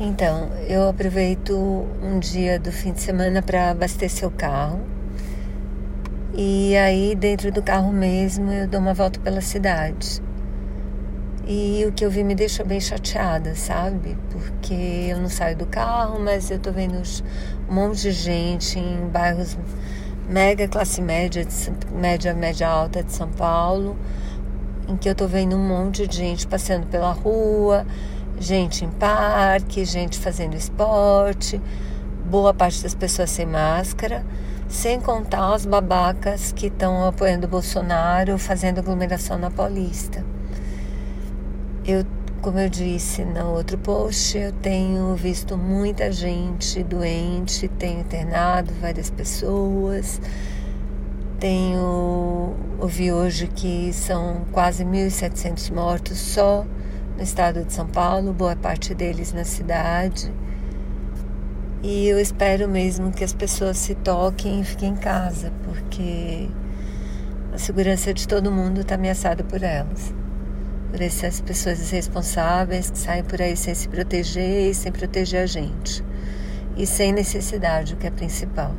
Então, eu aproveito um dia do fim de semana para abastecer o carro. E aí, dentro do carro mesmo, eu dou uma volta pela cidade. E o que eu vi me deixou bem chateada, sabe? Porque eu não saio do carro, mas eu tô vendo um monte de gente em bairros mega classe média, média, média alta de São Paulo, em que eu tô vendo um monte de gente passando pela rua, gente em parque, gente fazendo esporte, boa parte das pessoas sem máscara, sem contar os babacas que estão apoiando o Bolsonaro, fazendo aglomeração na Paulista. Eu, como eu disse no outro post, eu tenho visto muita gente doente, tenho internado várias pessoas. Tenho ouvi hoje que são quase 1.700 mortos só no estado de São Paulo, boa parte deles na cidade. E eu espero mesmo que as pessoas se toquem e fiquem em casa, porque a segurança de todo mundo está ameaçada por elas. Por essas pessoas irresponsáveis que saem por aí sem se proteger e sem proteger a gente. E sem necessidade, o que é principal.